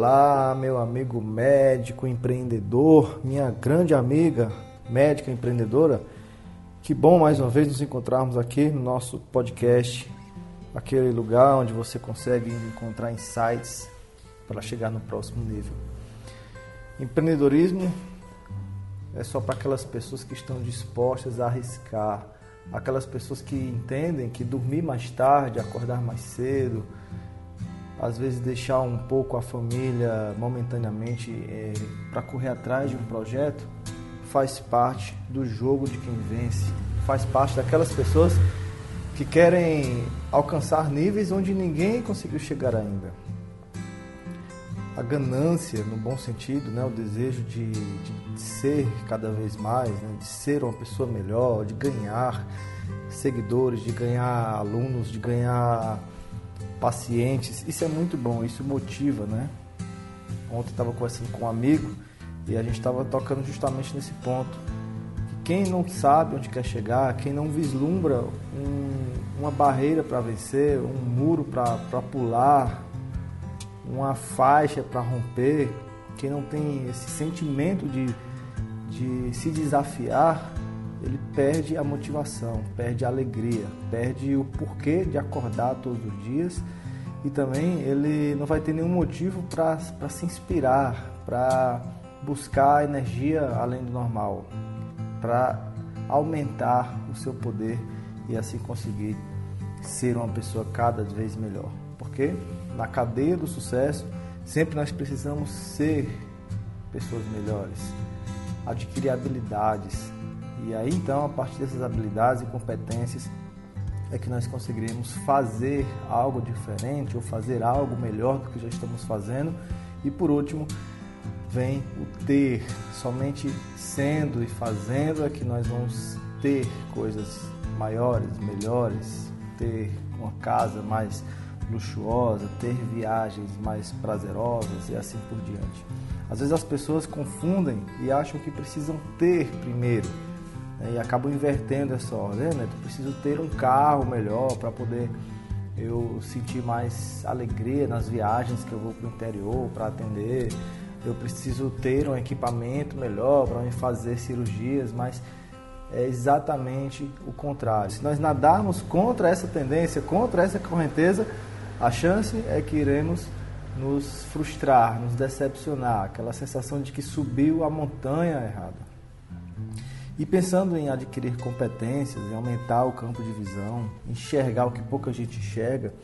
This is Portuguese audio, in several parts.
Olá, meu amigo médico empreendedor, minha grande amiga médica empreendedora. Que bom mais uma vez nos encontrarmos aqui no nosso podcast, aquele lugar onde você consegue encontrar insights para chegar no próximo nível. Empreendedorismo é só para aquelas pessoas que estão dispostas a arriscar, aquelas pessoas que entendem que dormir mais tarde, acordar mais cedo, às vezes deixar um pouco a família momentaneamente é, para correr atrás de um projeto, faz parte do jogo de quem vence, faz parte daquelas pessoas que querem alcançar níveis onde ninguém conseguiu chegar ainda. A ganância, no bom sentido, né? o desejo de, de ser cada vez mais, né? de ser uma pessoa melhor, de ganhar seguidores, de ganhar alunos, de ganhar pacientes. Isso é muito bom, isso motiva, né? Ontem estava conversando com um amigo e a gente estava tocando justamente nesse ponto. Quem não sabe onde quer chegar, quem não vislumbra um, uma barreira para vencer, um muro para pular, uma faixa para romper, quem não tem esse sentimento de, de se desafiar, ele perde a motivação, perde a alegria, perde o porquê de acordar todos os dias e também ele não vai ter nenhum motivo para se inspirar, para buscar energia além do normal, para aumentar o seu poder e assim conseguir ser uma pessoa cada vez melhor. Porque na cadeia do sucesso sempre nós precisamos ser pessoas melhores, adquirir habilidades, e aí então, a partir dessas habilidades e competências, é que nós conseguiremos fazer algo diferente ou fazer algo melhor do que já estamos fazendo. E por último, vem o ter. Somente sendo e fazendo é que nós vamos ter coisas maiores, melhores, ter uma casa mais luxuosa, ter viagens mais prazerosas e assim por diante. Às vezes as pessoas confundem e acham que precisam ter primeiro né, e acabam invertendo essa ordem. Né? Eu preciso ter um carro melhor para poder eu sentir mais alegria nas viagens que eu vou para o interior para atender. Eu preciso ter um equipamento melhor para me fazer cirurgias, mas é exatamente o contrário. Se nós nadarmos contra essa tendência, contra essa correnteza, a chance é que iremos nos frustrar, nos decepcionar, aquela sensação de que subiu a montanha errada. E pensando em adquirir competências, em aumentar o campo de visão, enxergar o que pouca gente enxerga,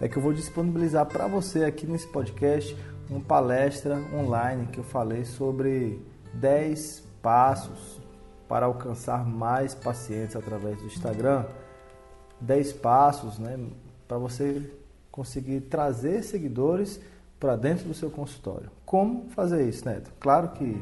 é que eu vou disponibilizar para você aqui nesse podcast uma palestra online que eu falei sobre 10 passos para alcançar mais pacientes através do Instagram. 10 passos né, para você conseguir trazer seguidores para dentro do seu consultório. Como fazer isso, Neto? Claro que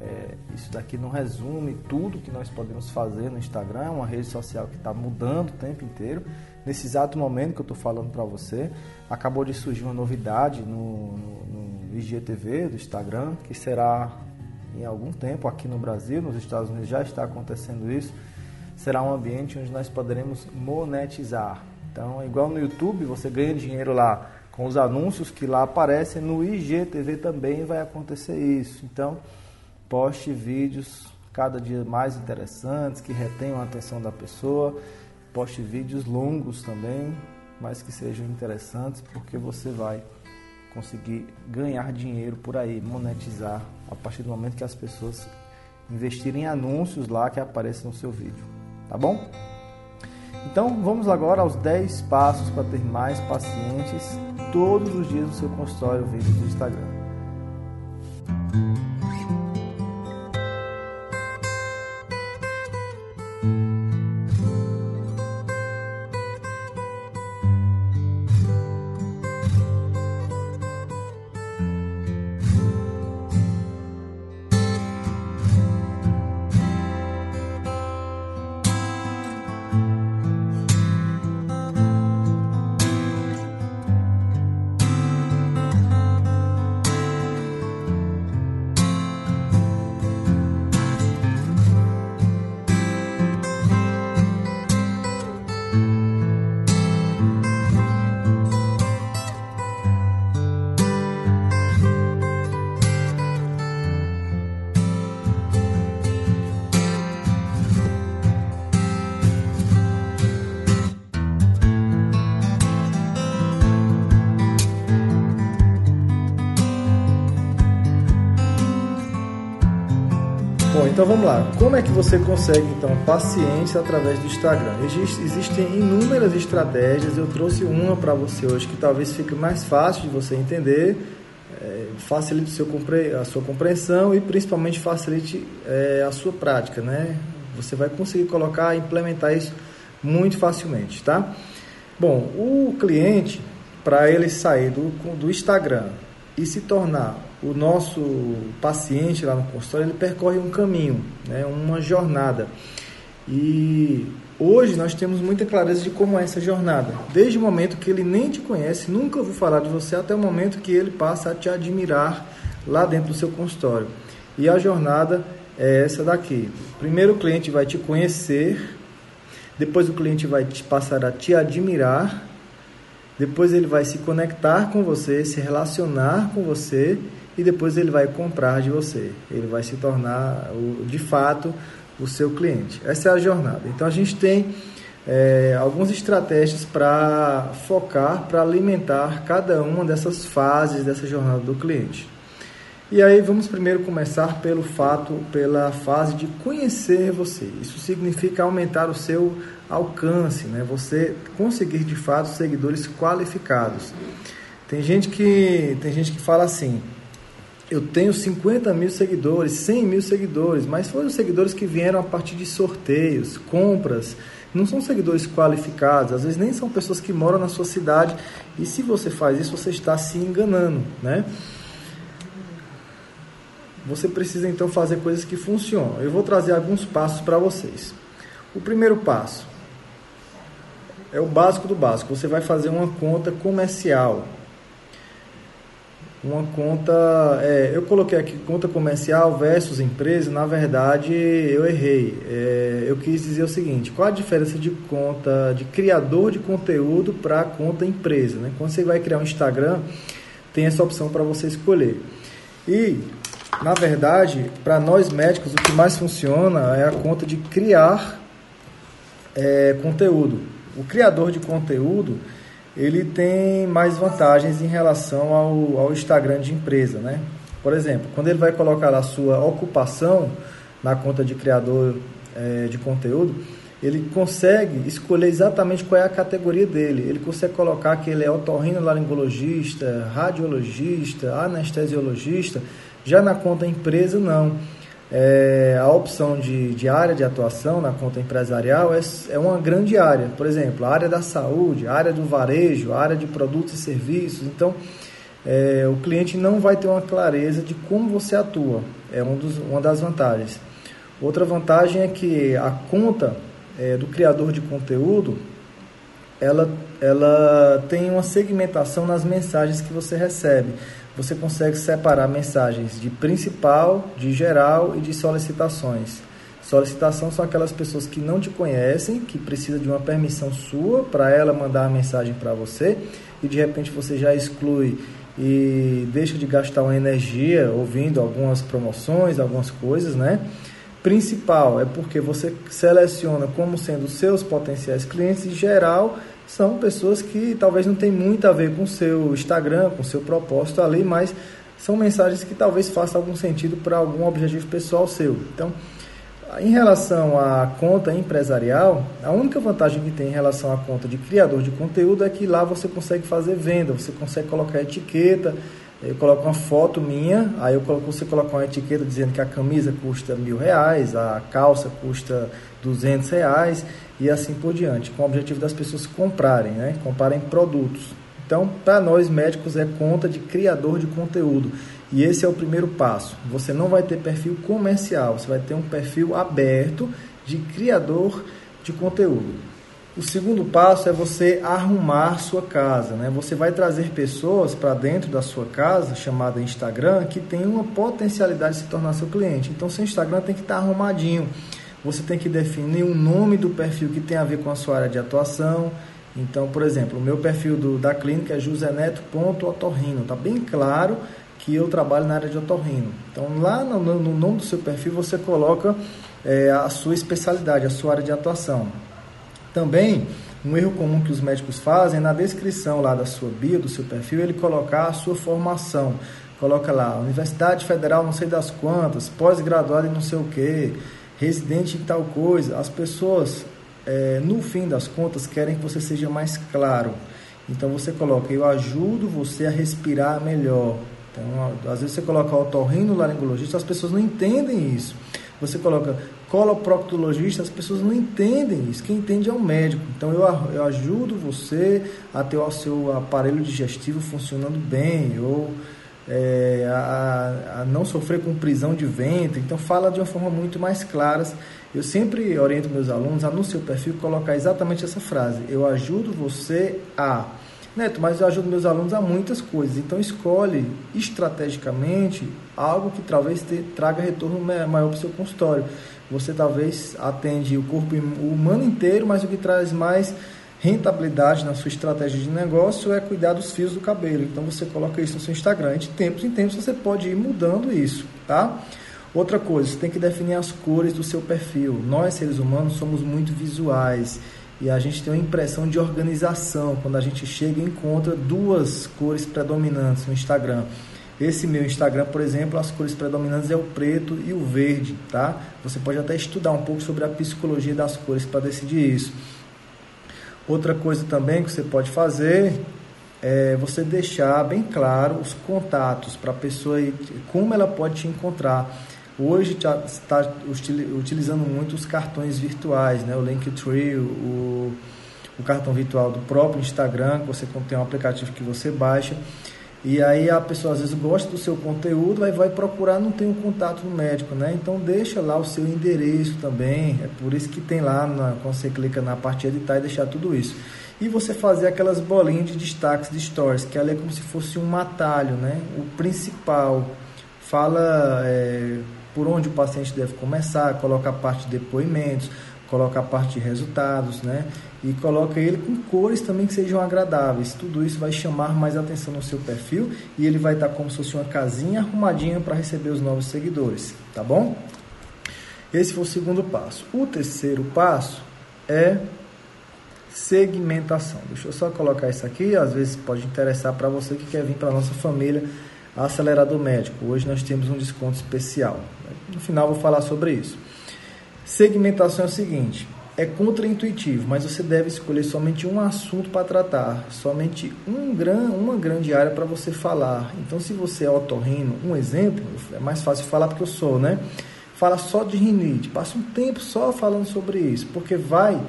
é, isso daqui não resume tudo que nós podemos fazer no Instagram, é uma rede social que está mudando o tempo inteiro. Nesse exato momento que eu estou falando para você, acabou de surgir uma novidade no, no, no IGTV do Instagram, que será em algum tempo aqui no Brasil, nos Estados Unidos já está acontecendo isso. Será um ambiente onde nós poderemos monetizar. Então, igual no YouTube, você ganha dinheiro lá com os anúncios que lá aparecem, no IGTV também vai acontecer isso. Então, Poste vídeos cada dia mais interessantes, que retenham a atenção da pessoa. Poste vídeos longos também, mas que sejam interessantes, porque você vai conseguir ganhar dinheiro por aí, monetizar a partir do momento que as pessoas investirem em anúncios lá que apareçam no seu vídeo. Tá bom? Então vamos agora aos 10 passos para ter mais pacientes todos os dias no seu consultório vídeo do Instagram. Então vamos lá. Como é que você consegue então pacientes através do Instagram? Existem inúmeras estratégias. Eu trouxe uma para você hoje que talvez fique mais fácil de você entender, é, facilite seu, a sua compreensão e principalmente facilite é, a sua prática, né? Você vai conseguir colocar, implementar isso muito facilmente, tá? Bom, o cliente para ele sair do, do Instagram e se tornar o nosso paciente lá no consultório, ele percorre um caminho, né, uma jornada. E hoje nós temos muita clareza de como é essa jornada. Desde o momento que ele nem te conhece, nunca ouviu falar de você, até o momento que ele passa a te admirar lá dentro do seu consultório. E a jornada é essa daqui. Primeiro o cliente vai te conhecer, depois o cliente vai te passar a te admirar, depois ele vai se conectar com você, se relacionar com você e depois ele vai comprar de você. Ele vai se tornar, de fato, o seu cliente. Essa é a jornada. Então a gente tem é, algumas estratégias para focar, para alimentar cada uma dessas fases dessa jornada do cliente. E aí vamos primeiro começar pelo fato, pela fase de conhecer você. Isso significa aumentar o seu alcance, né? Você conseguir de fato seguidores qualificados. Tem gente que tem gente que fala assim: eu tenho 50 mil seguidores, 100 mil seguidores, mas foram seguidores que vieram a partir de sorteios, compras. Não são seguidores qualificados, às vezes nem são pessoas que moram na sua cidade. E se você faz isso, você está se enganando, né? Você precisa então fazer coisas que funcionam. Eu vou trazer alguns passos para vocês. O primeiro passo é o básico do básico. Você vai fazer uma conta comercial uma conta. É, eu coloquei aqui conta comercial versus empresa, na verdade eu errei. É, eu quis dizer o seguinte: qual a diferença de conta de criador de conteúdo para conta empresa? Né? Quando você vai criar um Instagram, tem essa opção para você escolher. E, na verdade, para nós médicos, o que mais funciona é a conta de criar é, conteúdo. O criador de conteúdo ele tem mais vantagens em relação ao, ao Instagram de empresa, né? Por exemplo, quando ele vai colocar a sua ocupação na conta de criador é, de conteúdo, ele consegue escolher exatamente qual é a categoria dele. Ele consegue colocar que ele é otorrinolaringologista, radiologista, anestesiologista. Já na conta empresa, não é, a opção de, de área de atuação na conta empresarial é, é uma grande área. Por exemplo, a área da saúde, a área do varejo, a área de produtos e serviços. Então, é, o cliente não vai ter uma clareza de como você atua. É um dos, uma das vantagens. Outra vantagem é que a conta é, do criador de conteúdo ela, ela tem uma segmentação nas mensagens que você recebe você consegue separar mensagens de principal, de geral e de solicitações. Solicitação são aquelas pessoas que não te conhecem, que precisam de uma permissão sua para ela mandar a mensagem para você e de repente você já exclui e deixa de gastar uma energia ouvindo algumas promoções, algumas coisas, né? Principal é porque você seleciona como sendo seus potenciais clientes e geral são pessoas que talvez não tem muito a ver com o seu Instagram, com o seu propósito ali, mas são mensagens que talvez façam algum sentido para algum objetivo pessoal seu. Então, em relação à conta empresarial, a única vantagem que tem em relação à conta de criador de conteúdo é que lá você consegue fazer venda, você consegue colocar etiqueta, eu coloco uma foto minha, aí eu coloco, você coloca uma etiqueta dizendo que a camisa custa mil reais, a calça custa duzentos reais e assim por diante, com o objetivo das pessoas comprarem, né? comprarem produtos. Então, para nós médicos é conta de criador de conteúdo. E esse é o primeiro passo. Você não vai ter perfil comercial, você vai ter um perfil aberto de criador de conteúdo. O segundo passo é você arrumar sua casa, né? Você vai trazer pessoas para dentro da sua casa, chamada Instagram, que tem uma potencialidade de se tornar seu cliente. Então, seu Instagram tem que estar arrumadinho você tem que definir o nome do perfil que tem a ver com a sua área de atuação. Então, por exemplo, o meu perfil do, da clínica é joseneto.otorrino. Está bem claro que eu trabalho na área de otorrino. Então, lá no, no nome do seu perfil, você coloca é, a sua especialidade, a sua área de atuação. Também Um erro comum que os médicos fazem é na descrição lá da sua bio, do seu perfil, ele colocar a sua formação. Coloca lá, Universidade Federal não sei das quantas, pós-graduado em não sei o que, residente em tal coisa. As pessoas, é, no fim das contas, querem que você seja mais claro. Então você coloca, eu ajudo você a respirar melhor. Então, às vezes você coloca otorrino laringologista, as pessoas não entendem isso. Você coloca coloproctologista, as pessoas não entendem isso. Quem entende é o médico. Então eu, eu ajudo você a ter o seu aparelho digestivo funcionando bem, ou é, a, a, não sofrer com prisão de ventre. Então fala de uma forma muito mais clara. Eu sempre oriento meus alunos a no seu perfil colocar exatamente essa frase. Eu ajudo você a Neto, mas eu ajudo meus alunos a muitas coisas. Então escolhe estrategicamente algo que talvez te, traga retorno maior para o seu consultório. Você talvez atende o corpo humano inteiro, mas o que traz mais rentabilidade na sua estratégia de negócio é cuidar dos fios do cabelo. Então você coloca isso no seu Instagram. E de tempos em tempos você pode ir mudando isso, tá? Outra coisa, você tem que definir as cores do seu perfil. Nós, seres humanos, somos muito visuais e a gente tem uma impressão de organização quando a gente chega e encontra duas cores predominantes no Instagram. Esse meu Instagram, por exemplo, as cores predominantes é o preto e o verde, tá? Você pode até estudar um pouco sobre a psicologia das cores para decidir isso. Outra coisa também que você pode fazer é você deixar bem claro os contatos para a pessoa como ela pode te encontrar. Hoje está utilizando muito os cartões virtuais, né? o Linktree, o, o cartão virtual do próprio Instagram, que você tem um aplicativo que você baixa. E aí a pessoa às vezes gosta do seu conteúdo, aí vai procurar, não tem um contato no médico, né? Então deixa lá o seu endereço também. É por isso que tem lá, na, quando você clica na parte editar e deixar tudo isso. E você fazer aquelas bolinhas de destaques de stories, que ali é como se fosse um atalho, né? O principal fala é, por onde o paciente deve começar, coloca a parte de depoimentos, coloca a parte de resultados, né? E coloca ele com cores também que sejam agradáveis. Tudo isso vai chamar mais atenção no seu perfil e ele vai estar como se fosse uma casinha arrumadinha para receber os novos seguidores, tá bom? Esse foi o segundo passo. O terceiro passo é segmentação. Deixa eu só colocar isso aqui, às vezes pode interessar para você que quer vir para nossa família Acelerador Médico. Hoje nós temos um desconto especial. No final vou falar sobre isso. Segmentação é o seguinte: é contraintuitivo, mas você deve escolher somente um assunto para tratar, somente um gran, uma grande área para você falar. Então, se você é otorrino, um exemplo, é mais fácil falar porque eu sou, né? Fala só de rinite, passa um tempo só falando sobre isso, porque vai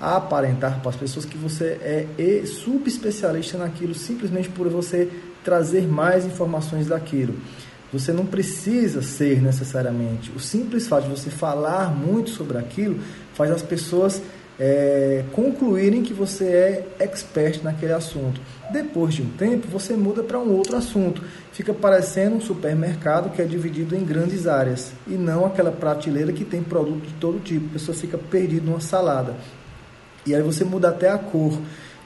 aparentar para as pessoas que você é subespecialista naquilo simplesmente por você trazer mais informações daquilo. Você não precisa ser necessariamente. O simples fato de você falar muito sobre aquilo faz as pessoas é, concluírem que você é expert naquele assunto. Depois de um tempo, você muda para um outro assunto. Fica parecendo um supermercado que é dividido em grandes áreas e não aquela prateleira que tem produto de todo tipo. A pessoa fica perdida numa salada. E aí você muda até a cor.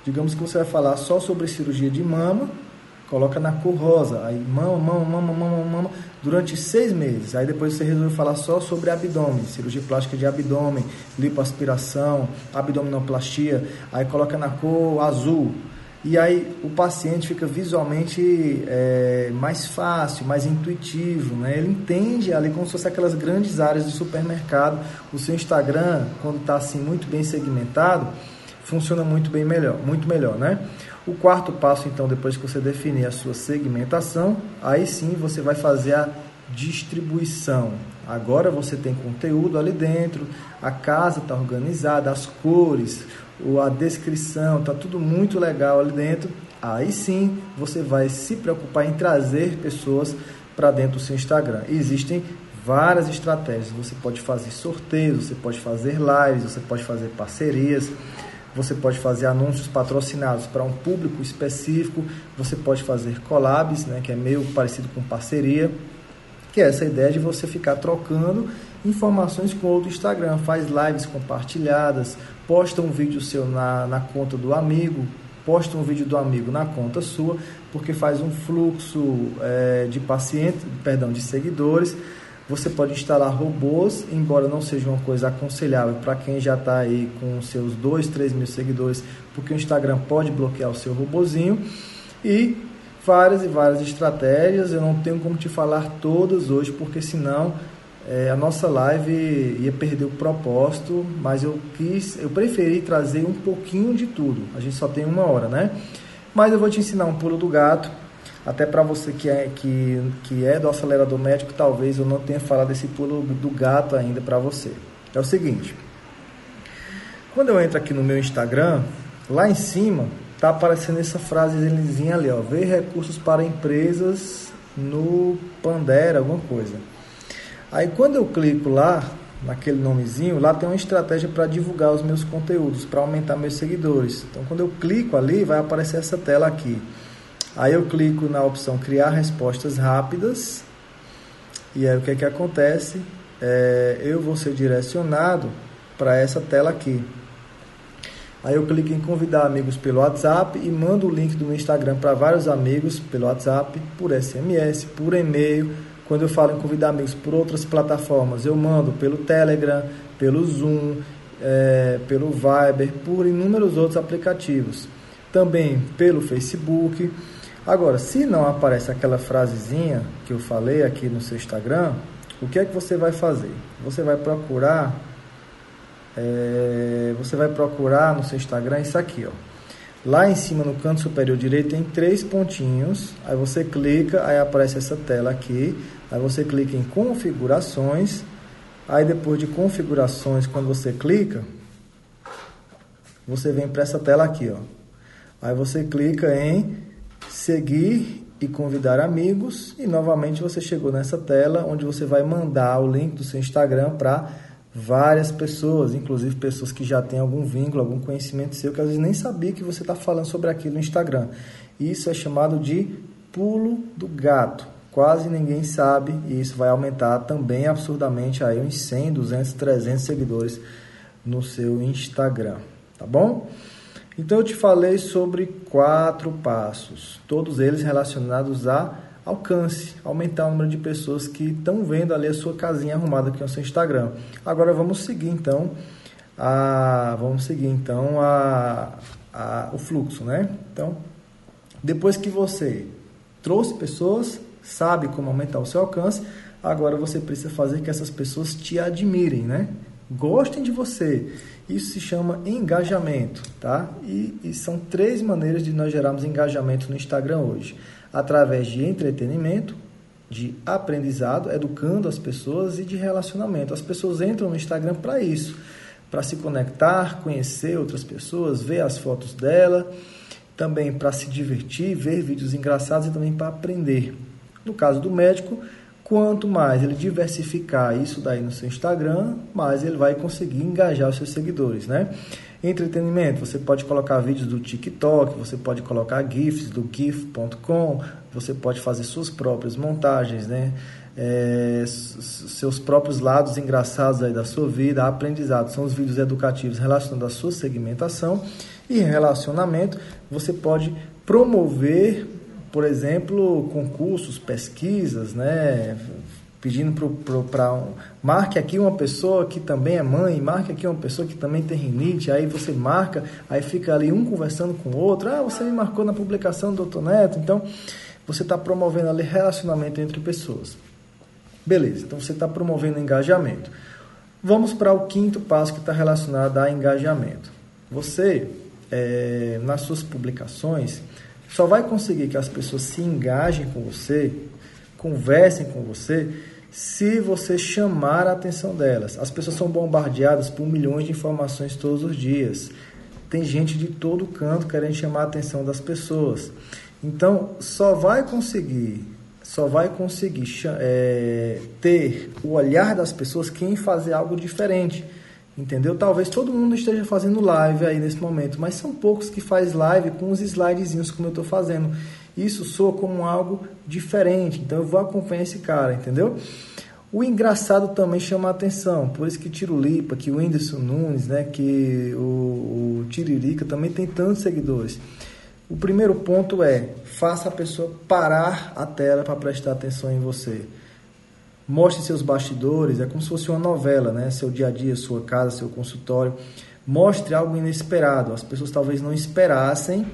Digamos que você vai falar só sobre cirurgia de mama coloca na cor rosa, aí mama, mama, mama, mama, mama, durante seis meses. Aí depois você resolve falar só sobre abdômen, cirurgia plástica de abdômen, lipoaspiração, abdominoplastia, aí coloca na cor azul. E aí o paciente fica visualmente é, mais fácil, mais intuitivo, né? Ele entende ali como se fosse aquelas grandes áreas de supermercado. O seu Instagram, quando está assim muito bem segmentado, funciona muito bem melhor, muito melhor, né? O quarto passo, então, depois que você definir a sua segmentação, aí sim você vai fazer a distribuição. Agora você tem conteúdo ali dentro, a casa está organizada, as cores, a descrição, está tudo muito legal ali dentro. Aí sim você vai se preocupar em trazer pessoas para dentro do seu Instagram. Existem várias estratégias. Você pode fazer sorteios, você pode fazer lives, você pode fazer parcerias. Você pode fazer anúncios patrocinados para um público específico, você pode fazer collabs, né, que é meio parecido com parceria, que é essa ideia de você ficar trocando informações com outro Instagram, faz lives compartilhadas, posta um vídeo seu na, na conta do amigo, posta um vídeo do amigo na conta sua, porque faz um fluxo é, de pacientes, perdão, de seguidores Você pode instalar robôs, embora não seja uma coisa aconselhável para quem já está aí com seus 2, 3 mil seguidores, porque o Instagram pode bloquear o seu robozinho. E várias e várias estratégias, eu não tenho como te falar todas hoje, porque senão é, a nossa live ia perder o propósito, mas eu quis, eu preferi trazer um pouquinho de tudo. A gente só tem uma hora, né? Mas eu vou te ensinar um pulo do gato até para você que é, que, que é do acelerador médico, talvez eu não tenha falado desse pulo do gato ainda para você. É o seguinte: quando eu entro aqui no meu Instagram, lá em cima tá aparecendo essa frasezinha ali, ó, ver recursos para empresas no Pandera, alguma coisa. Aí quando eu clico lá, naquele nomezinho, lá tem uma estratégia para divulgar os meus conteúdos, para aumentar meus seguidores. Então quando eu clico ali, vai aparecer essa tela aqui. Aí eu clico na opção criar respostas rápidas. E aí o que é que acontece? É, eu vou ser direcionado para essa tela aqui. Aí eu clico em convidar amigos pelo WhatsApp e mando o link do meu Instagram para vários amigos pelo WhatsApp, por SMS, por e-mail. Quando eu falo em convidar amigos por outras plataformas, eu mando pelo Telegram, pelo Zoom, é, pelo Viber, por inúmeros outros aplicativos. Também pelo Facebook. Agora, se não aparece aquela frasezinha que eu falei aqui no seu Instagram, o que é que você vai fazer? Você vai procurar, é, você vai procurar no seu Instagram isso aqui, ó. Lá em cima no canto superior direito tem três pontinhos. Aí você clica, aí aparece essa tela aqui. Aí você clica em configurações. Aí depois de configurações, quando você clica, você vem para essa tela aqui, ó. Aí você clica em seguir e convidar amigos e novamente você chegou nessa tela onde você vai mandar o link do seu Instagram para várias pessoas, inclusive pessoas que já têm algum vínculo, algum conhecimento seu que às vezes nem sabia que você está falando sobre aquilo no Instagram. Isso é chamado de pulo do gato. Quase ninguém sabe e isso vai aumentar também absurdamente aí uns 100, 200, 300 seguidores no seu Instagram, tá bom? Então eu te falei sobre quatro passos, todos eles relacionados a alcance, aumentar o número de pessoas que estão vendo ali a sua casinha arrumada aqui no seu Instagram. Agora vamos seguir então a, vamos seguir então a, a, o fluxo, né? Então, depois que você trouxe pessoas, sabe como aumentar o seu alcance, agora você precisa fazer que essas pessoas te admirem, né? Gostem de você isso se chama engajamento, tá? E, e, são três maneiras de nós gerarmos engajamento no Instagram hoje: através de entretenimento, de aprendizado, educando as pessoas e de relacionamento. As pessoas entram no Instagram para isso, para se conectar, conhecer outras pessoas, ver as fotos dela, também para se divertir, ver vídeos engraçados e também para aprender. No caso do médico, Quanto mais ele diversificar isso daí no seu Instagram, mais ele vai conseguir engajar os seus seguidores, né? Entretenimento, você pode colocar vídeos do TikTok, você pode colocar GIFs do GIF.com, você pode fazer suas próprias montagens, né? É, seus próprios lados engraçados aí da sua vida, aprendizado, são os vídeos educativos relacionados à sua segmentação e relacionamento, você pode promover por exemplo, concursos, pesquisas, né? Pedindo para marque aqui uma pessoa que também é mãe, marque aqui uma pessoa que também tem rinite, aí você marca, aí fica ali um conversando com o outro, ah, você me marcou na publicação do Dr. Neto, então você está promovendo ali relacionamento entre pessoas. Beleza, então você está promovendo engajamento. Vamos para o quinto passo que está relacionado a engajamento. Você, é, nas suas publicações, só vai conseguir que as pessoas se engajem com você, conversem com você, se você chamar a atenção delas. As pessoas são bombardeadas por milhões de informações todos os dias. Tem gente de todo canto querendo chamar a atenção das pessoas. Então, só vai conseguir, só vai conseguir é, ter o olhar das pessoas quem fazer algo diferente. Entendeu? Talvez todo mundo esteja fazendo live aí nesse momento, mas são poucos que faz live com os slidezinhos como eu estou fazendo. Isso soa como algo diferente, então eu vou acompanhar esse cara, entendeu? O engraçado também chama a atenção, por isso que Tirulipa, que o Whindersson Nunes, né, que o, o Tiririca também tem tantos seguidores. O primeiro ponto é, faça a pessoa parar a tela para prestar atenção em você. Mostre seus bastidores, é como se fosse uma novela, né? Seu dia a dia, sua casa, seu consultório. Mostre algo inesperado. As pessoas talvez não esperassem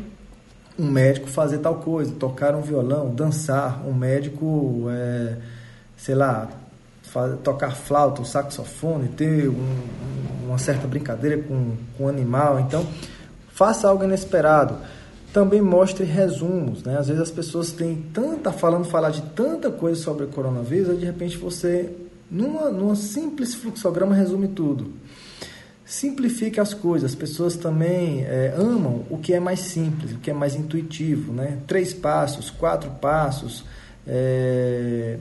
um médico fazer tal coisa, tocar um violão, dançar, um médico, é, sei lá, tocar flauta, o saxofone, ter um, uma certa brincadeira com, com o animal. Então, faça algo inesperado. Também mostre resumos, né? Às vezes as pessoas têm tanta falando falar de tanta coisa sobre o coronavírus, aí de repente você numa, numa simples fluxograma resume tudo. Simplifique as coisas. As pessoas também é, amam o que é mais simples, o que é mais intuitivo, né? Três passos, quatro passos, é,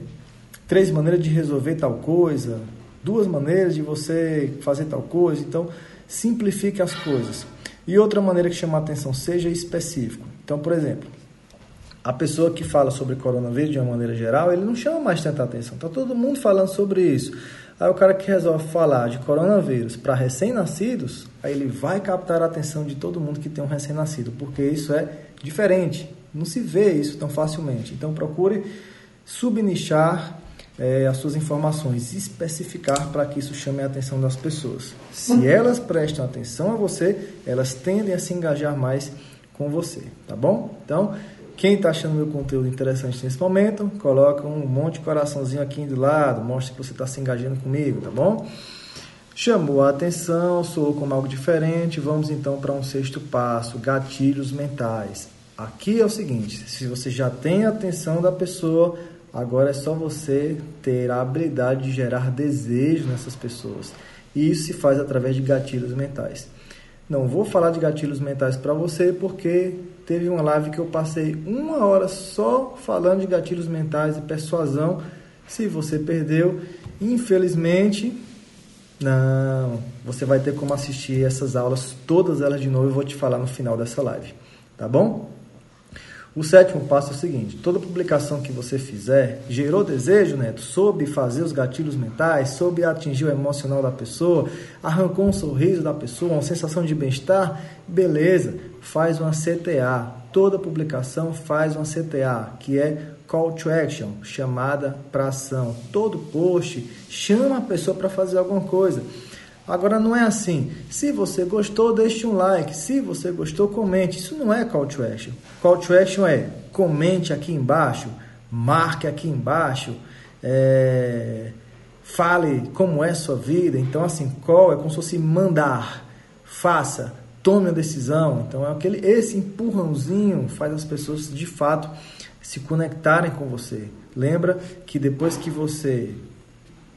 três maneiras de resolver tal coisa, duas maneiras de você fazer tal coisa. Então, simplifique as coisas. E outra maneira que chama a atenção, seja específico. Então, por exemplo, a pessoa que fala sobre coronavírus de uma maneira geral, ele não chama mais tanta atenção. Está todo mundo falando sobre isso. Aí o cara que resolve falar de coronavírus para recém-nascidos, aí ele vai captar a atenção de todo mundo que tem um recém-nascido, porque isso é diferente. Não se vê isso tão facilmente. Então procure subnichar é, as suas informações, especificar para que isso chame a atenção das pessoas. Se elas prestam atenção a você, elas tendem a se engajar mais com você, tá bom? Então, quem está achando meu conteúdo interessante nesse momento, coloca um monte de coraçãozinho aqui do lado, mostra que você está se engajando comigo, tá bom? Chamou a atenção, soou como algo diferente, vamos então para um sexto passo, gatilhos mentais. Aqui é o seguinte, se você já tem a atenção da pessoa, Agora é só você ter a habilidade de gerar desejo nessas pessoas. E isso se faz através de gatilhos mentais. Não vou falar de gatilhos mentais para você porque teve uma live que eu passei uma hora só falando de gatilhos mentais e persuasão. Se você perdeu, infelizmente, não, você vai ter como assistir essas aulas, todas elas de novo, eu vou te falar no final dessa live, tá bom? O sétimo passo é o seguinte: toda publicação que você fizer gerou desejo, Neto, soube fazer os gatilhos mentais, soube atingir o emocional da pessoa, arrancou um sorriso da pessoa, uma sensação de bem-estar, beleza, faz uma CTA. Toda publicação faz uma CTA, que é call to action, chamada para ação. Todo post chama a pessoa para fazer alguma coisa. Agora não é assim. Se você gostou, deixe um like. Se você gostou, comente. Isso não é call to action. Call to action é comente aqui embaixo, marque aqui embaixo, é, fale como é sua vida. Então, assim, call é como se fosse mandar, faça, tome a decisão. Então, é aquele, esse empurrãozinho faz as pessoas de fato se conectarem com você. Lembra que depois que você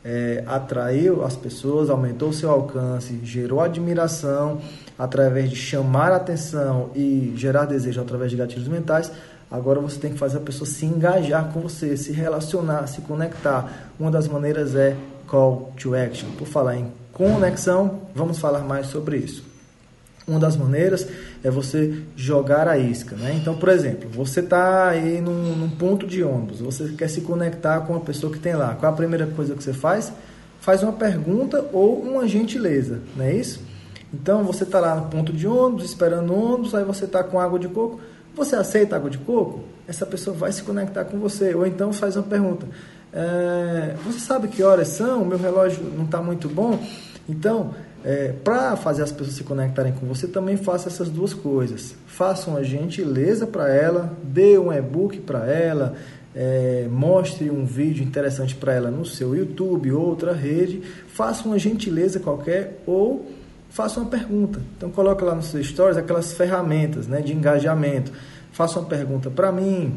é, atraiu as pessoas, aumentou seu alcance, gerou admiração através de chamar atenção e gerar desejo através de gatilhos mentais. Agora você tem que fazer a pessoa se engajar com você, se relacionar, se conectar. Uma das maneiras é call to action. Por falar em conexão, vamos falar mais sobre isso. Uma das maneiras é você jogar a isca, né? Então, por exemplo, você está aí num, num, ponto de ônibus, você quer se conectar com a pessoa que tem lá. Qual a primeira coisa que você faz? Faz uma pergunta ou uma gentileza, não é isso? Então, você está lá no ponto de ônibus, esperando ônibus, aí você está com água de coco. Você aceita água de coco? Essa pessoa vai se conectar com você. Ou então faz uma pergunta. É, você sabe que horas são? O meu relógio não está muito bom. Então, é, para fazer as pessoas se conectarem com você, também faça essas duas coisas. Faça uma gentileza para ela, dê um e-book para ela, é, mostre um vídeo interessante para ela no seu YouTube, outra rede, faça uma gentileza qualquer ou faça uma pergunta. Então coloque lá nos seus stories aquelas ferramentas né, de engajamento. Faça uma pergunta para mim,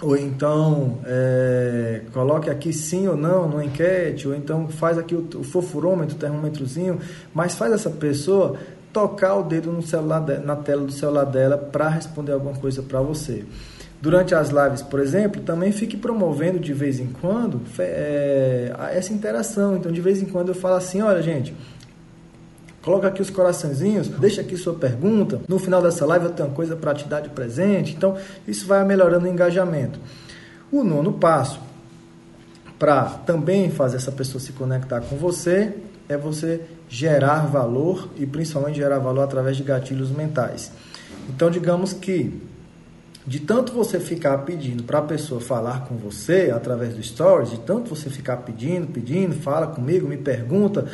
ou então é, coloque aqui sim ou não no enquete, ou então faz aqui o, o fofurômetro, o termômetrozinho, mas faz essa pessoa tocar o dedo no celular de, na tela do celular dela para responder alguma coisa para você. Durante as lives, por exemplo, também fique promovendo de vez em quando é, essa interação. Então, de vez em quando eu falo assim: olha, gente, Coloca aqui os coraçõezinhos, deixa aqui sua pergunta. No final dessa live eu tenho uma coisa para te dar de presente. Então, isso vai melhorando o engajamento. O nono passo, para também fazer essa pessoa se conectar com você, é você gerar valor e principalmente gerar valor através de gatilhos mentais. Então, digamos que de tanto você ficar pedindo para a pessoa falar com você através do stories, de tanto você ficar pedindo, pedindo, fala comigo, me pergunta,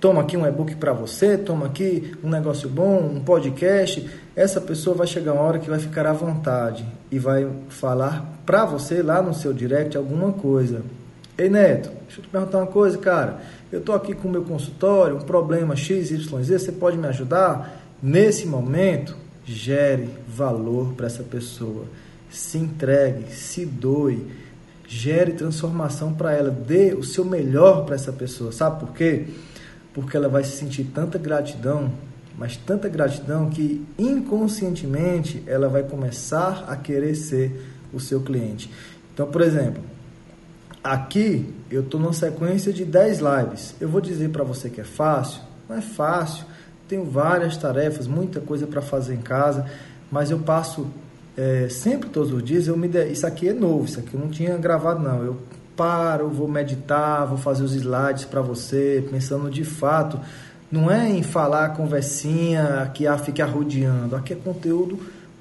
toma aqui um e-book para você, toma aqui um negócio bom, um podcast, essa pessoa vai chegar uma hora que vai ficar à vontade e vai falar para você lá no seu direct alguma coisa. Ei Neto, deixa eu te perguntar uma coisa, cara. Eu estou aqui com o meu consultório, um problema X, Y, Z, você pode me ajudar? Nesse momento, gere valor para essa pessoa, se entregue, se doe, gere transformação para ela, dê o seu melhor para essa pessoa. Sabe por quê? Porque ela vai se sentir tanta gratidão, mas tanta gratidão que inconscientemente ela vai começar a querer ser o seu cliente. Então, por exemplo, aqui eu estou numa sequência de 10 lives. Eu vou dizer para você que é fácil? Não é fácil tenho várias tarefas, muita coisa para fazer em casa, mas eu passo é, sempre todos os dias. Eu me de... Isso aqui é novo, isso aqui eu não tinha gravado não. Eu paro, vou meditar, vou fazer os slides para você, pensando de fato. Não é em falar conversinha que ah, fica arrodeando. Aqui é conteúdo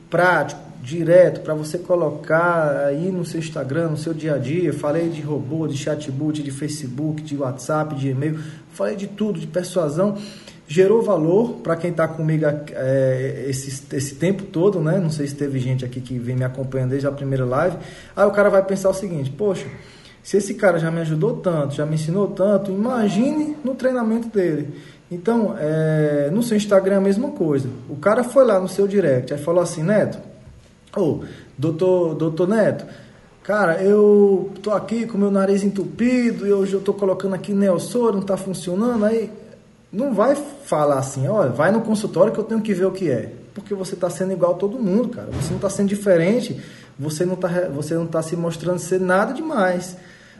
prático, direto, para você colocar aí no seu Instagram, no seu dia a dia. Falei de robô, de chatbot, de Facebook, de WhatsApp, de e-mail. Falei de tudo, de persuasão gerou valor para quem está comigo é, esse, esse tempo todo, né? Não sei se teve gente aqui que vem me acompanhando desde a primeira live. Aí o cara vai pensar o seguinte: poxa, se esse cara já me ajudou tanto, já me ensinou tanto, imagine no treinamento dele. Então, é, no seu Instagram é a mesma coisa. O cara foi lá no seu direct, aí falou assim: Neto, ô, oh, doutor, doutor Neto. Cara, eu tô aqui com meu nariz entupido e hoje eu tô colocando aqui neossoro, não tá funcionando. Aí não vai falar assim, olha, vai no consultório que eu tenho que ver o que é. Porque você está sendo igual a todo mundo, cara. Você não está sendo diferente, você não está tá se mostrando ser nada demais.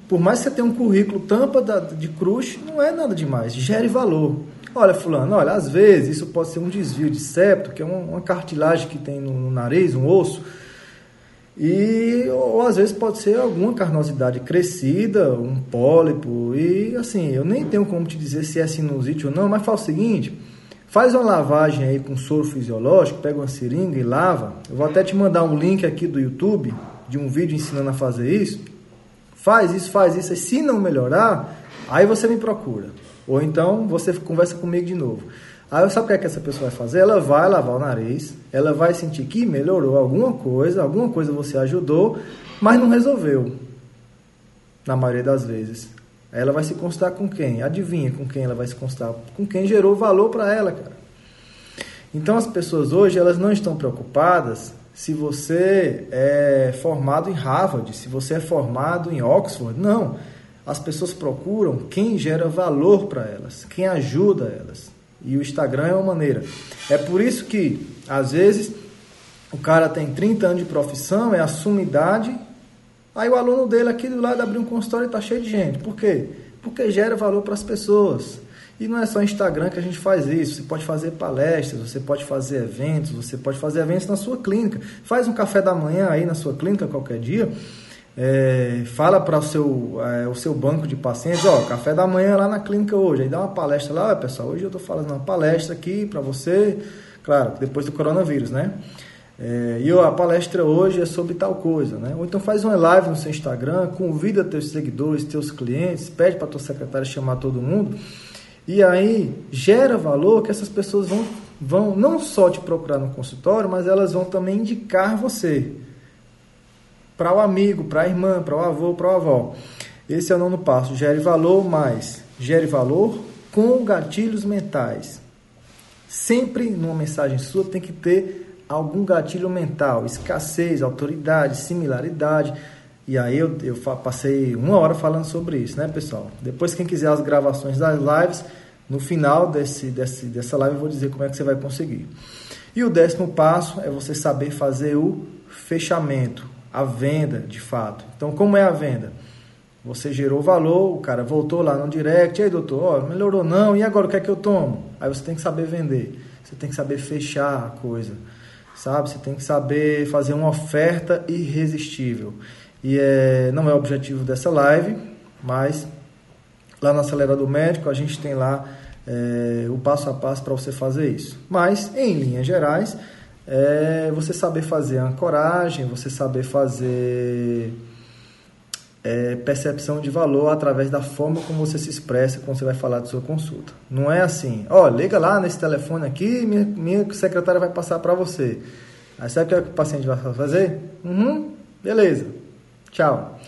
Por mais que você tenha um currículo tampa da, de cruz, não é nada demais. Gere valor. Olha, fulano, olha, às vezes isso pode ser um desvio de septo, que é uma, uma cartilagem que tem no, no nariz, um osso, e ou às vezes pode ser alguma carnosidade crescida, um pólipo. E assim, eu nem tenho como te dizer se é sinusite ou não, mas faz o seguinte: faz uma lavagem aí com soro fisiológico, pega uma seringa e lava. Eu vou até te mandar um link aqui do YouTube de um vídeo ensinando a fazer isso. Faz isso, faz isso. E se não melhorar, aí você me procura. Ou então você conversa comigo de novo. Aí sabe o que, é que essa pessoa vai fazer? Ela vai lavar o nariz, ela vai sentir que melhorou alguma coisa, alguma coisa você ajudou, mas não resolveu. Na maioria das vezes. Ela vai se constar com quem? Adivinha com quem ela vai se constar? Com quem gerou valor para ela, cara. Então as pessoas hoje elas não estão preocupadas se você é formado em Harvard, se você é formado em Oxford. Não. As pessoas procuram quem gera valor para elas, quem ajuda elas. E o Instagram é uma maneira. É por isso que, às vezes, o cara tem 30 anos de profissão, é a sumidade, aí o aluno dele aqui do lado abriu um consultório e está cheio de gente. Por quê? Porque gera valor para as pessoas. E não é só Instagram que a gente faz isso. Você pode fazer palestras, você pode fazer eventos, você pode fazer eventos na sua clínica. Faz um café da manhã aí na sua clínica qualquer dia é, fala para o seu, é, o seu banco de pacientes, ó, café da manhã lá na clínica hoje, aí dá uma palestra lá, pessoal, hoje eu estou falando uma palestra aqui para você, claro, depois do coronavírus, né? É, e a palestra hoje é sobre tal coisa, né? Ou então faz uma live no seu Instagram, convida teus seguidores, teus clientes, pede para tua secretária chamar todo mundo, e aí gera valor que essas pessoas vão, vão não só te procurar no consultório, mas elas vão também indicar você para o amigo, para a irmã, para o avô, para a avó. Esse é o nono passo. Gere valor mais. Gere valor com gatilhos mentais. Sempre numa mensagem sua tem que ter algum gatilho mental. Escassez, autoridade, similaridade. E aí eu, eu passei uma hora falando sobre isso, né, pessoal? Depois, quem quiser as gravações das lives, no final desse, desse, dessa live eu vou dizer como é que você vai conseguir. E o décimo passo é você saber fazer o fechamento a venda de fato. Então, como é a venda? Você gerou valor, o cara voltou lá no direct, aí doutor, melhorou não, e agora o que é que eu tomo? Aí você tem que saber vender, você tem que saber fechar a coisa, sabe? Você tem que saber fazer uma oferta irresistível. E é, não é o objetivo dessa live, mas lá no Acelerador Médico a gente tem lá é, o passo a passo para você fazer isso. Mas, em linhas gerais, é você saber fazer ancoragem, você saber fazer é, percepção de valor através da forma como você se expressa quando você vai falar de sua consulta. Não é assim, ó, oh, liga lá nesse telefone aqui, minha, minha secretária vai passar para você. Aí sabe o que, é que o paciente vai fazer? Uhum, beleza, tchau.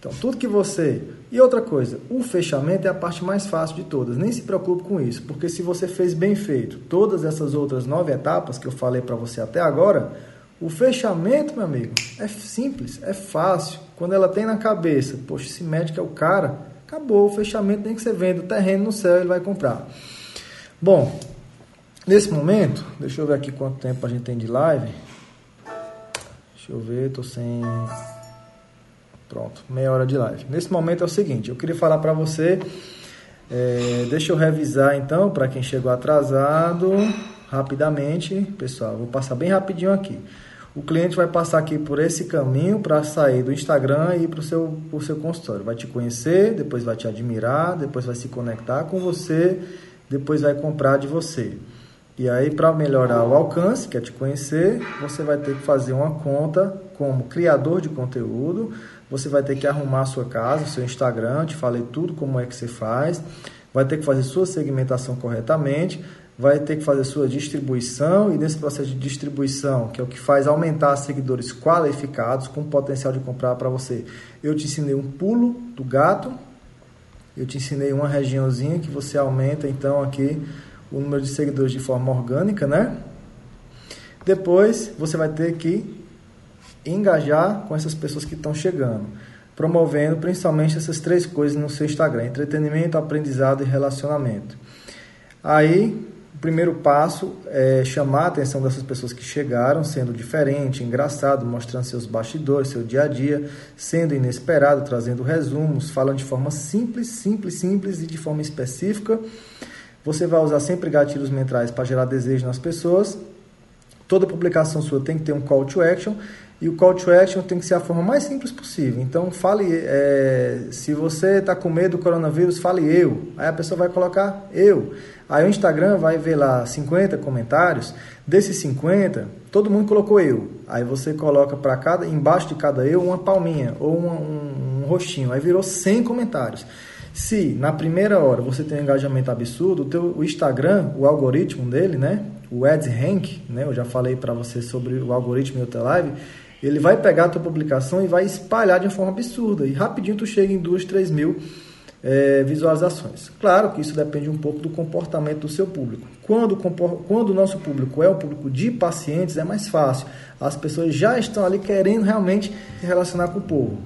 Então, tudo que você. E outra coisa, o fechamento é a parte mais fácil de todas. Nem se preocupe com isso, porque se você fez bem feito todas essas outras nove etapas que eu falei para você até agora, o fechamento, meu amigo, é simples, é fácil. Quando ela tem na cabeça, poxa, esse médico é o cara, acabou. O fechamento tem que ser vendo o terreno no céu, ele vai comprar. Bom, nesse momento, deixa eu ver aqui quanto tempo a gente tem de live. Deixa eu ver, tô sem. Pronto, meia hora de live. Nesse momento é o seguinte, eu queria falar para você. É, deixa eu revisar então para quem chegou atrasado rapidamente, pessoal. Vou passar bem rapidinho aqui o cliente vai passar aqui por esse caminho para sair do Instagram e ir para o seu, pro seu consultório. Vai te conhecer, depois vai te admirar, depois vai se conectar com você, depois vai comprar de você. E aí, para melhorar o alcance, que é te conhecer, você vai ter que fazer uma conta como criador de conteúdo, você vai ter que arrumar a sua casa, o seu Instagram, te falei tudo como é que você faz, vai ter que fazer sua segmentação corretamente, vai ter que fazer sua distribuição e nesse processo de distribuição, que é o que faz aumentar seguidores qualificados com potencial de comprar para você. Eu te ensinei um pulo do gato, eu te ensinei uma regiãozinha que você aumenta então aqui o número de seguidores de forma orgânica, né? Depois você vai ter que engajar com essas pessoas que estão chegando, promovendo principalmente essas três coisas no seu Instagram: entretenimento, aprendizado e relacionamento. Aí primeiro passo é chamar a atenção dessas pessoas que chegaram, sendo diferente, engraçado, mostrando seus bastidores, seu dia a dia, sendo inesperado, trazendo resumos, falando de forma simples, simples, simples e de forma específica. Você vai usar sempre gatilhos mentais para gerar desejo nas pessoas. Toda publicação sua tem que ter um call to action e o call to action tem que ser a forma mais simples possível. Então, fale, é, se você está com medo do coronavírus, fale eu. Aí a pessoa vai colocar eu. Aí o Instagram vai ver lá 50 comentários. Desses 50, todo mundo colocou eu. Aí você coloca para cada, embaixo de cada eu, uma palminha ou uma, um, um rostinho. Aí virou 100 comentários. Se na primeira hora você tem um engajamento absurdo, o, teu, o Instagram, o algoritmo dele, né? O Ads Rank, né? Eu já falei para você sobre o algoritmo do teu live ele vai pegar a tua publicação e vai espalhar de uma forma absurda. E rapidinho tu chega em 2, 3 mil é, visualizações. Claro que isso depende um pouco do comportamento do seu público. Quando, quando o nosso público é um público de pacientes, é mais fácil. As pessoas já estão ali querendo realmente se relacionar com o povo.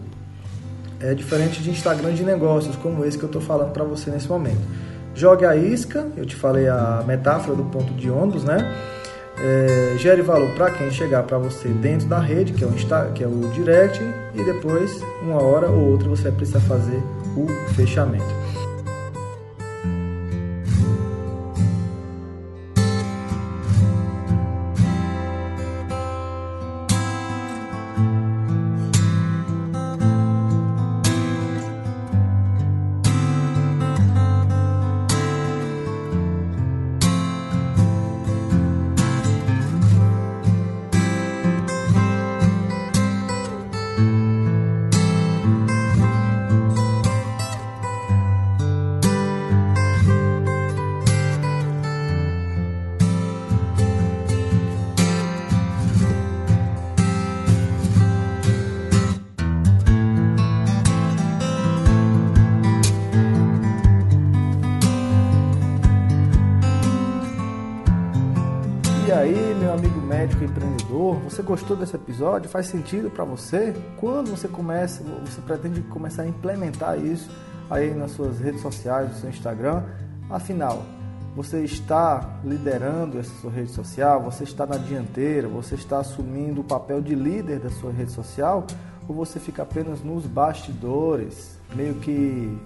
É diferente de Instagram de negócios, como esse que eu estou falando para você nesse momento. Jogue a isca, eu te falei a metáfora do ponto de ônibus, né? É, gere valor para quem chegar para você dentro da rede, que é, o Insta, que é o direct, e depois, uma hora ou outra, você vai precisar fazer o fechamento. Você gostou desse episódio? Faz sentido para você? Quando você começa, você pretende começar a implementar isso aí nas suas redes sociais, no seu Instagram? Afinal, você está liderando essa sua rede social? Você está na dianteira? Você está assumindo o papel de líder da sua rede social? Ou você fica apenas nos bastidores, meio que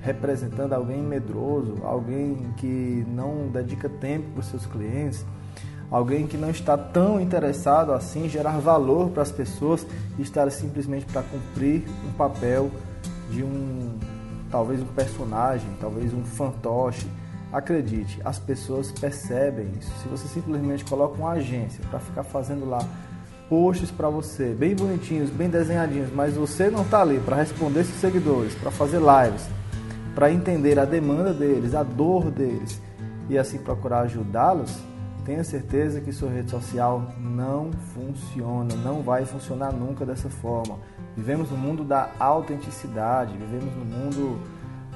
representando alguém medroso, alguém que não dedica tempo para os seus clientes? Alguém que não está tão interessado assim em gerar valor para as pessoas e estar simplesmente para cumprir um papel de um talvez um personagem, talvez um fantoche, Acredite, as pessoas percebem isso. Se você simplesmente coloca uma agência para ficar fazendo lá posts para você, bem bonitinhos, bem desenhadinhos, mas você não está ali para responder seus seguidores, para fazer lives, para entender a demanda deles, a dor deles e assim procurar ajudá-los, tenha certeza que sua rede social não funciona, não vai funcionar nunca dessa forma. Vivemos no mundo da autenticidade, vivemos no mundo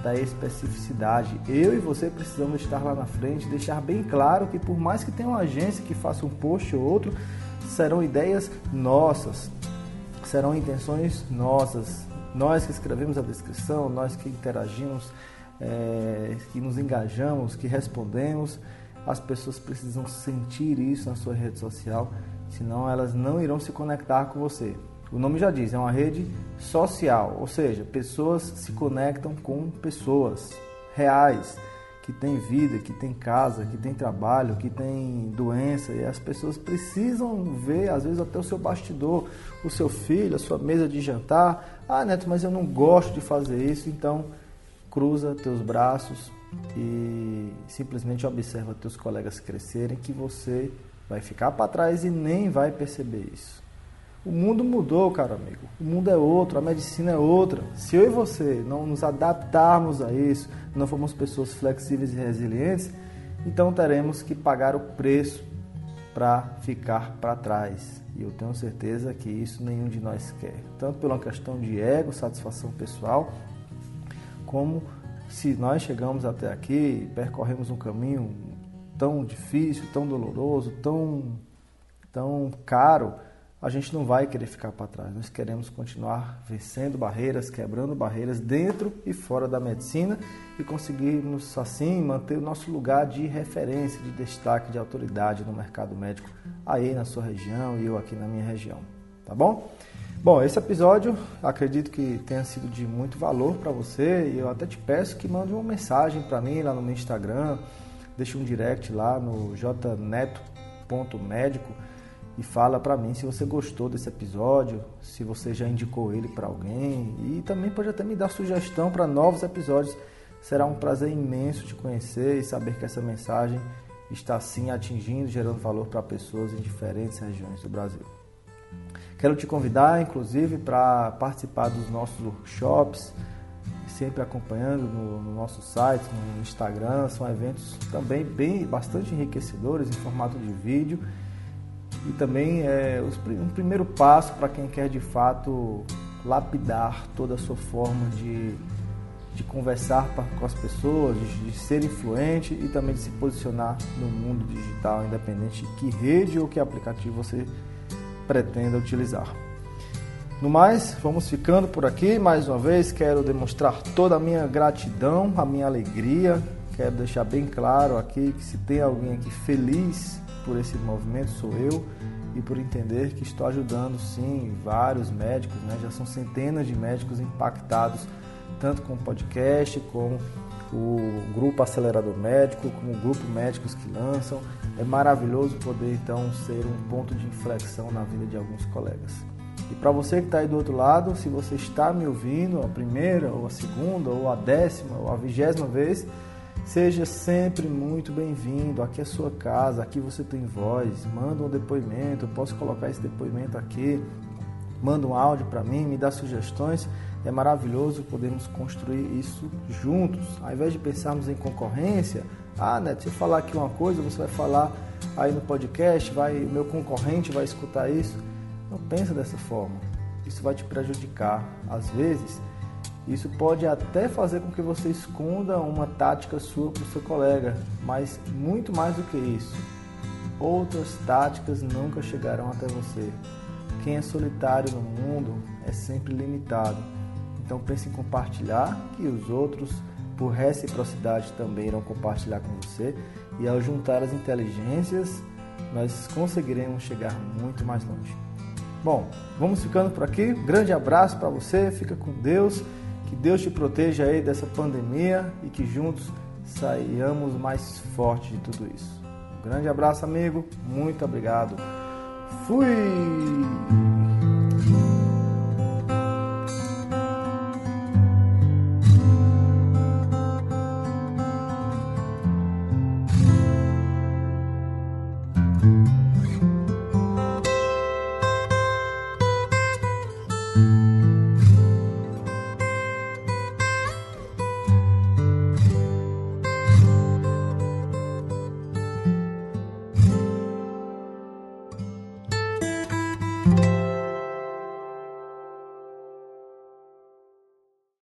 da especificidade. Eu e você precisamos estar lá na frente, deixar bem claro que por mais que tenha uma agência que faça um post ou outro, serão ideias nossas, serão intenções nossas. Nós que escrevemos a descrição, nós que interagimos, é, que nos engajamos, que respondemos, as pessoas precisam sentir isso na sua rede social, senão elas não irão se conectar com você. O nome já diz, é uma rede social, ou seja, pessoas se conectam com pessoas reais, que têm vida, que têm casa, que têm trabalho, que têm doença, e as pessoas precisam ver, às vezes, até o seu bastidor, o seu filho, a sua mesa de jantar. Ah, Neto, mas eu não gosto de fazer isso, então cruza teus braços e simplesmente observa teus colegas crescerem que você vai ficar para trás e nem vai perceber isso. O mundo mudou, cara amigo. O mundo é outro, a medicina é outra. Se eu e você não nos adaptarmos a isso, não formos pessoas flexíveis e resilientes, então teremos que pagar o preço para ficar para trás. E eu tenho certeza que isso nenhum de nós quer. Tanto pela questão de ego, satisfação pessoal, como se nós chegamos até aqui, percorremos um caminho tão difícil, tão doloroso, tão, tão caro a gente não vai querer ficar para trás. Nós queremos continuar vencendo barreiras, quebrando barreiras dentro e fora da medicina e conseguirmos assim manter o nosso lugar de referência, de destaque, de autoridade no mercado médico aí na sua região e eu aqui na minha região, tá bom? Bom, esse episódio acredito que tenha sido de muito valor para você e eu até te peço que mande uma mensagem para mim lá no meu Instagram, deixe um direct lá no jneto.médico e fala para mim se você gostou desse episódio, se você já indicou ele para alguém e também pode até me dar sugestão para novos episódios. Será um prazer imenso te conhecer e saber que essa mensagem está sim atingindo, gerando valor para pessoas em diferentes regiões do Brasil. Quero te convidar, inclusive, para participar dos nossos workshops, sempre acompanhando no, no, nosso site, no Instagram. São eventos também bem bastante enriquecedores em formato de vídeo e também é um primeiro passo para quem quer de fato lapidar toda a sua forma de, de conversar com as pessoas, de, de ser influente e também de se posicionar no mundo digital, independente de que rede ou que aplicativo você pretenda utilizar. No mais, vamos ficando por aqui. Mais uma vez, quero demonstrar toda a minha gratidão, a minha alegria. Quero deixar bem claro aqui que se tem alguém aqui feliz por esse movimento sou eu e por entender que estou ajudando sim vários médicos, né? já são centenas de médicos impactados, tanto com o podcast, com o grupo Acelerador Médico, com o grupo Médicos que lançam. É maravilhoso poder então ser um ponto de inflexão na vida de alguns colegas. E para você que está aí do outro lado, se você está me ouvindo a primeira, ou a segunda, ou a décima, ou a vigésima vez, Seja sempre muito bem-vindo. Aqui é a sua casa, aqui você tem voz. Manda um depoimento, eu posso colocar esse depoimento aqui. Manda um áudio para mim, me dá sugestões. É maravilhoso podermos construir isso juntos. Ao invés de pensarmos em concorrência, ah, Neto, se eu falar aqui uma coisa, você vai falar aí no podcast, vai, meu concorrente vai escutar isso. Não pensa dessa forma. Isso vai te prejudicar. Às vezes, isso pode até fazer com que você esconda uma tática sua para o seu colega, mas muito mais do que isso, outras táticas nunca chegarão até você. Quem é solitário no mundo é sempre limitado. Então pense em compartilhar que os outros, por reciprocidade, também irão compartilhar com você. E ao juntar as inteligências, nós conseguiremos chegar muito mais longe. Bom, vamos ficando por aqui. grande abraço para você, fica com Deus. Que Deus te proteja aí dessa pandemia e que juntos saiamos mais fortes de tudo isso. Um grande abraço, amigo. Muito obrigado. Fui!